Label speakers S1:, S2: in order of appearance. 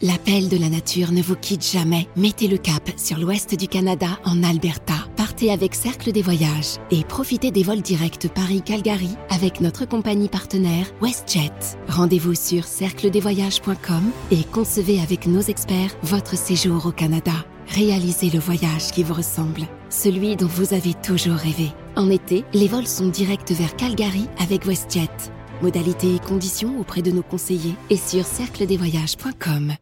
S1: L'appel de la nature ne vous quitte jamais. Mettez le cap sur l'ouest du Canada en Alberta. Partez avec Cercle des Voyages et profitez des vols directs Paris-Calgary avec notre compagnie partenaire WestJet. Rendez-vous sur cercledesvoyages.com et concevez avec nos experts votre séjour au Canada. Réalisez le voyage qui vous ressemble, celui dont vous avez toujours rêvé. En été, les vols sont directs vers Calgary avec WestJet. Modalités et conditions auprès de nos conseillers et sur cercledesvoyages.com.